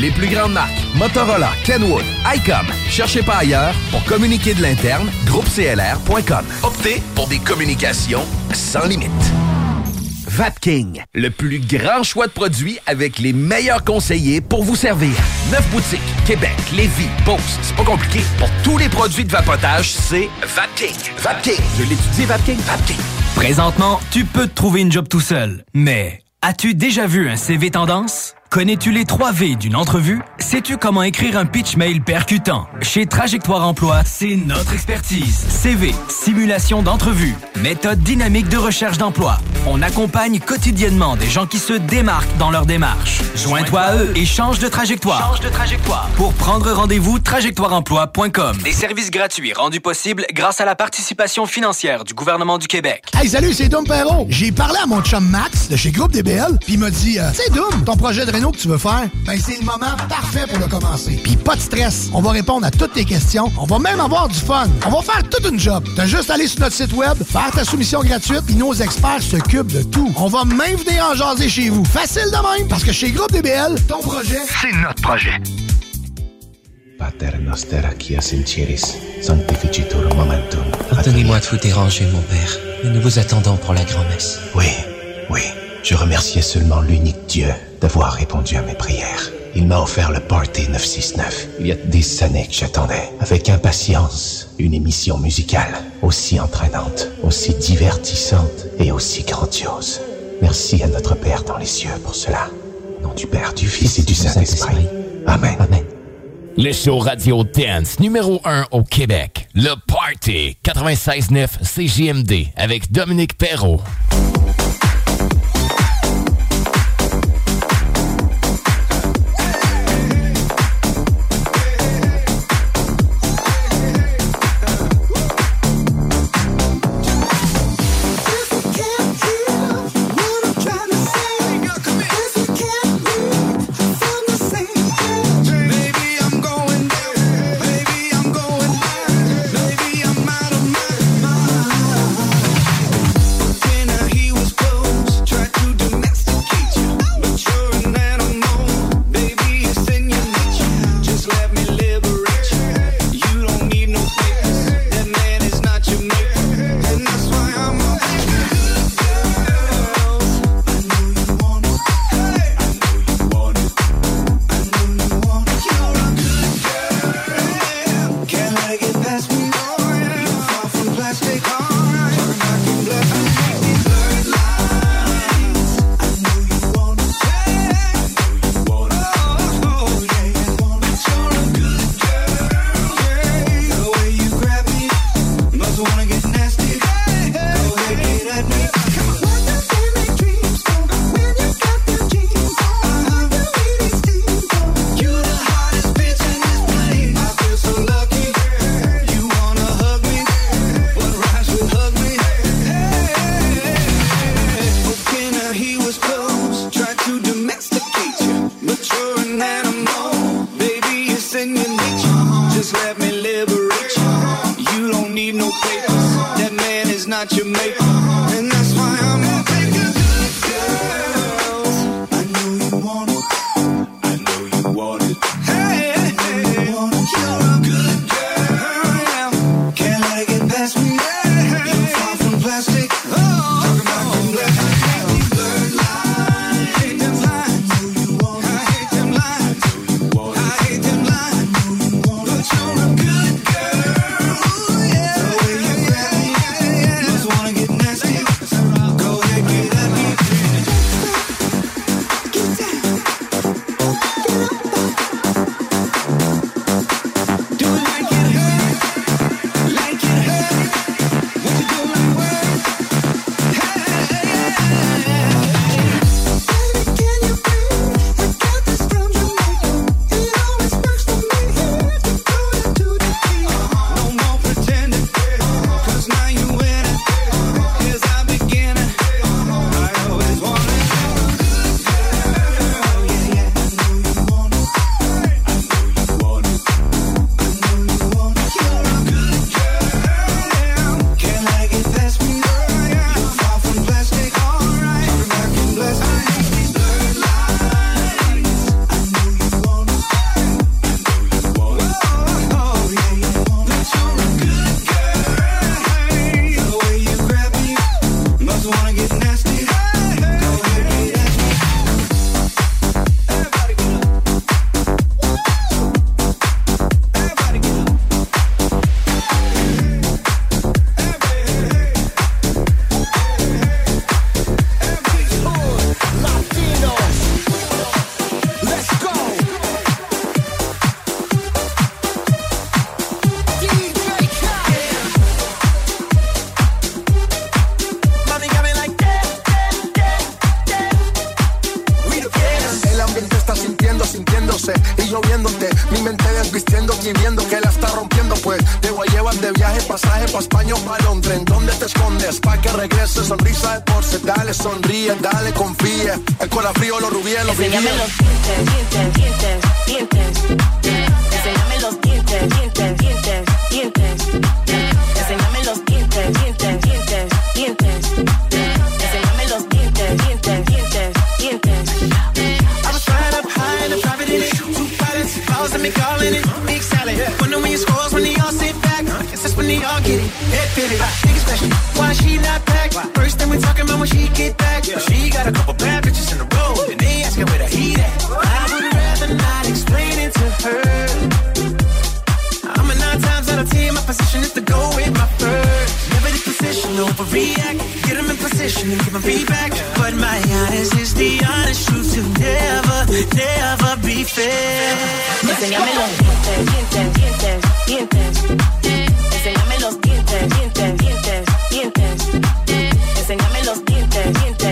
Les plus grandes marques, Motorola, Kenwood, ICOM. Cherchez pas ailleurs pour communiquer de l'interne, groupeclr.com. Optez pour des communications sans limite. Vapking, le plus grand choix de produits avec les meilleurs conseillers pour vous servir. Neuf boutiques, Québec, Lévis, Beauce. C'est pas compliqué. Pour tous les produits de vapotage, c'est Vapking. Vapking. Je l'étudie, Vapking. Vapking. Présentement, tu peux te trouver une job tout seul. Mais as-tu déjà vu un CV tendance? Connais-tu les 3 V d'une entrevue? Sais-tu comment écrire un pitch mail percutant? Chez Trajectoire Emploi, c'est notre expertise. CV, simulation d'entrevue, méthode dynamique de recherche d'emploi. On accompagne quotidiennement des gens qui se démarquent dans leur démarche. Joins-toi à eux et change de trajectoire. Change de trajectoire. Pour prendre rendez-vous, trajectoireemploi.com. Des services gratuits rendus possibles grâce à la participation financière du gouvernement du Québec. Hey, salut, c'est Dom Perrault. J'ai parlé à mon chum Max de chez Groupe DBL, puis il m'a dit euh, C'est Dom, ton projet de que tu veux faire, ben c'est le moment parfait pour le commencer. Puis pas de stress, on va répondre à toutes tes questions, on va même avoir du fun. On va faire toute une job. T'as juste à aller sur notre site web, faire ta soumission gratuite, puis nos experts s'occupent de tout. On va même venir en jaser chez vous. Facile de même, parce que chez Groupe DBL, ton projet, c'est notre projet. Pater noster qui sincieris, sanctificitur momentum. Pardonnez-moi de vous déranger, mon père, mais nous vous attendons pour la grand-messe. Oui, oui. Je remerciais seulement l'unique Dieu d'avoir répondu à mes prières. Il m'a offert le Party 969. Il y a des années que j'attendais, avec impatience, une émission musicale aussi entraînante, aussi divertissante et aussi grandiose. Merci à notre Père dans les cieux pour cela. Au nom du Père, du Fils et du Saint-Esprit. Amen. Amen. Le show radio dance numéro 1 au Québec. Le Party 96.9 CJMD avec Dominique Perrault. Dale, back. She got a couple bad bitches in the row. And they asking where the heat at. I would rather not explain it to her. I'm a nine times out of ten. My position is to go with my first. Never the position, overreact. Get them in position and give them feedback. But my honest is the honest truth to never, never be fair. Enséñame los dientes, dientes, dientes. Enséñame los dientes, dientes, dientes, dientes. Enséñame los dientes, dientes,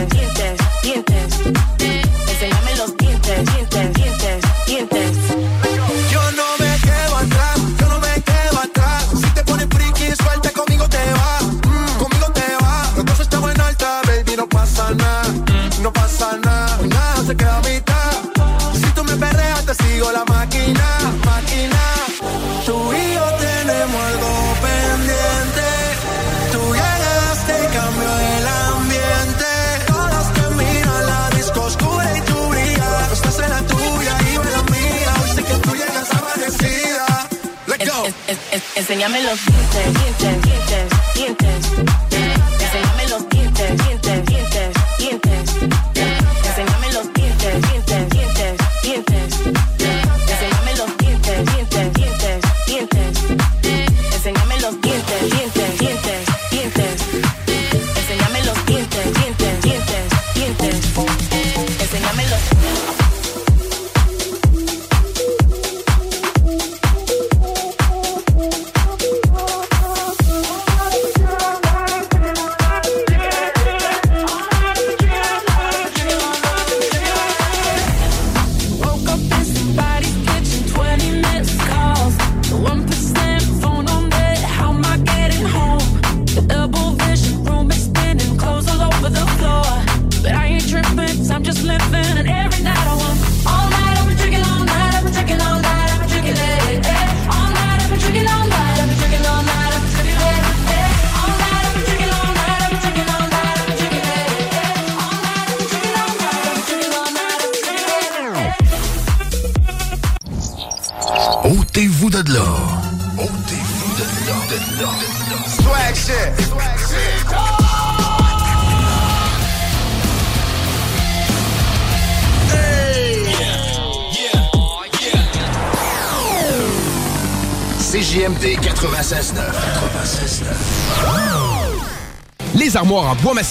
Enséñame los dientes, dientes, dientes, dientes.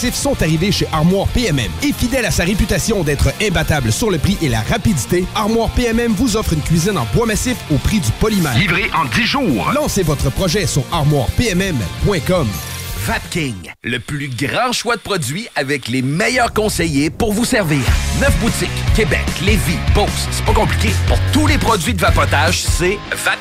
Sont arrivées chez Armoire PMM. Et fidèle à sa réputation d'être imbattable sur le prix et la rapidité, Armoire PMM vous offre une cuisine en bois massif au prix du polymère. Livré en 10 jours. Lancez votre projet sur armoirepmm.com. Vapking, le plus grand choix de produits avec les meilleurs conseillers pour vous servir. Neuf boutiques, Québec, Lévis, Beauce, c'est pas compliqué. Pour tous les produits de vapotage, c'est Vapking.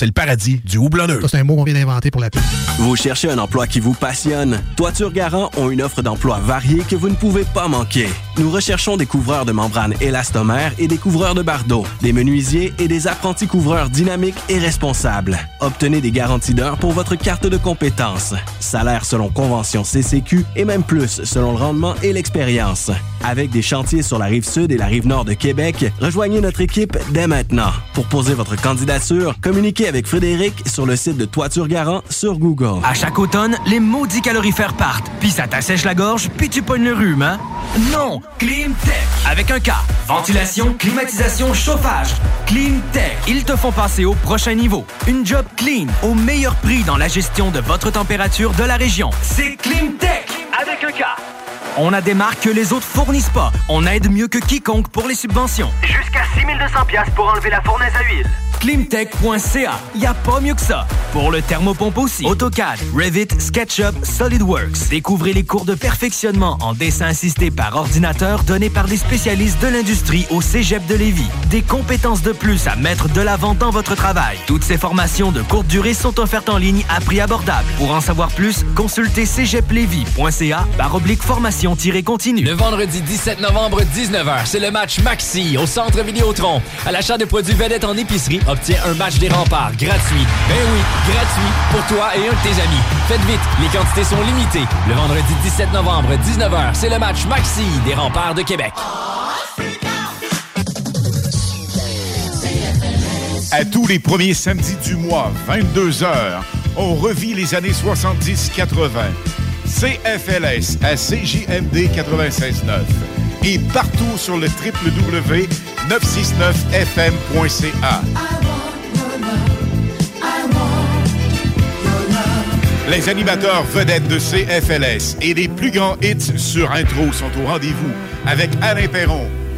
c'est le paradis du houblonneux. C'est un mot qu'on vient d'inventer pour la pub. Vous cherchez un emploi qui vous passionne? Toiture Garant ont une offre d'emploi variée que vous ne pouvez pas manquer. Nous recherchons des couvreurs de membranes élastomères et des couvreurs de bardeaux, des menuisiers et des apprentis couvreurs dynamiques et responsables. Obtenez des garanties d'heures pour votre carte de compétences. Salaire selon convention CCQ et même plus selon le rendement et l'expérience. Avec des chantiers sur la rive sud et la rive nord de Québec, rejoignez notre équipe dès maintenant. Pour poser votre candidature, communiquez avec Frédéric sur le site de Toiture Garant sur Google. À chaque automne, les maudits calorifères partent, puis ça t'assèche la gorge, puis tu pognes le rhume, hein? Non! Climtech. Avec un K. Ventilation, climatisation, chauffage. Climtech. Ils te font passer au prochain niveau. Une job clean, au meilleur prix dans la gestion de votre température de la région. C'est Climtech. Avec un K. On a des marques que les autres fournissent pas. On aide mieux que quiconque pour les subventions. Jusqu'à 6200 pièces pour enlever la fournaise à huile. Climtech.ca. Y a pas mieux que ça. Pour le thermopompe aussi. AutoCAD, Revit, SketchUp, SolidWorks. Découvrez les cours de perfectionnement en dessin assisté par ordinateur donnés par des spécialistes de l'industrie au Cégep de Lévis. Des compétences de plus à mettre de l'avant dans votre travail. Toutes ces formations de courte durée sont offertes en ligne à prix abordable. Pour en savoir plus, consultez cégeplevis.ca par oblique formation-continue. Le vendredi 17 novembre, 19h, c'est le match Maxi au Centre Vidéotron. À l'achat de produits vedettes en épicerie, obtiens un match des remparts gratuit. Ben oui, gratuit pour toi et un de tes amis. Faites vite, les quantités sont limitées. Le vendredi 17 novembre, 19h, c'est le match Maxi des remparts de Québec. À tous les premiers samedis du mois, 22h, on revit les années 70-80. CFLS à CJMD 96.9 et partout sur le www.969fm.ca. Les animateurs vedettes de CFLS et les plus grands hits sur intro sont au rendez-vous avec Alain Perron,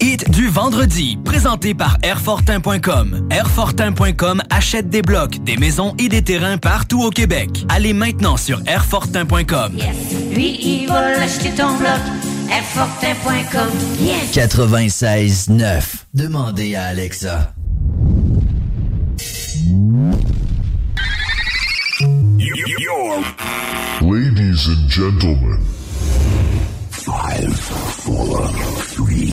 hits du vendredi, présentés par Airfortin.com. Airfortin.com achète des blocs, des maisons et des terrains partout au Québec. Allez maintenant sur Airfortin.com. Lui, il va acheter ton bloc. Airfortin.com. Yes. 96.9. Demandez à Alexa. Ladies and gentlemen. Five, four, three.